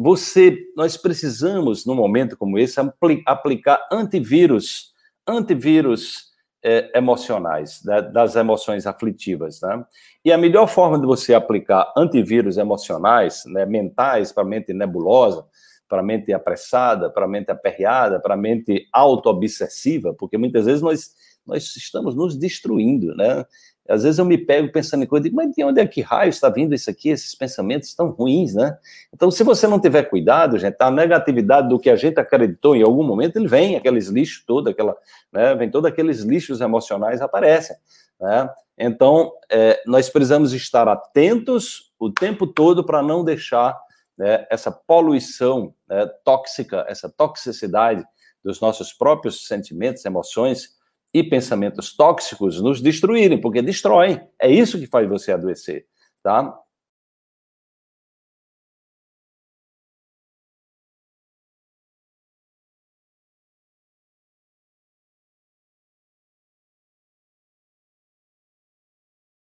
você, nós precisamos, num momento como esse, aplicar antivírus, antivírus é, emocionais, né, das emoções aflitivas, né? E a melhor forma de você aplicar antivírus emocionais, né, mentais, para a mente nebulosa, para a mente apressada, para a mente aperreada, para a mente auto-obsessiva, porque muitas vezes nós, nós estamos nos destruindo, né? Às vezes eu me pego pensando em coisa, digo, mas de onde é que raio está vindo isso aqui, esses pensamentos tão ruins, né? Então, se você não tiver cuidado, gente, a negatividade do que a gente acreditou em algum momento, ele vem, aqueles lixos todo, aquela, né, vem todos aqueles lixos emocionais aparecem, né? Então, é, nós precisamos estar atentos o tempo todo para não deixar né, essa poluição né, tóxica, essa toxicidade dos nossos próprios sentimentos, emoções, e pensamentos tóxicos nos destruírem, porque destroem. É isso que faz você adoecer, tá?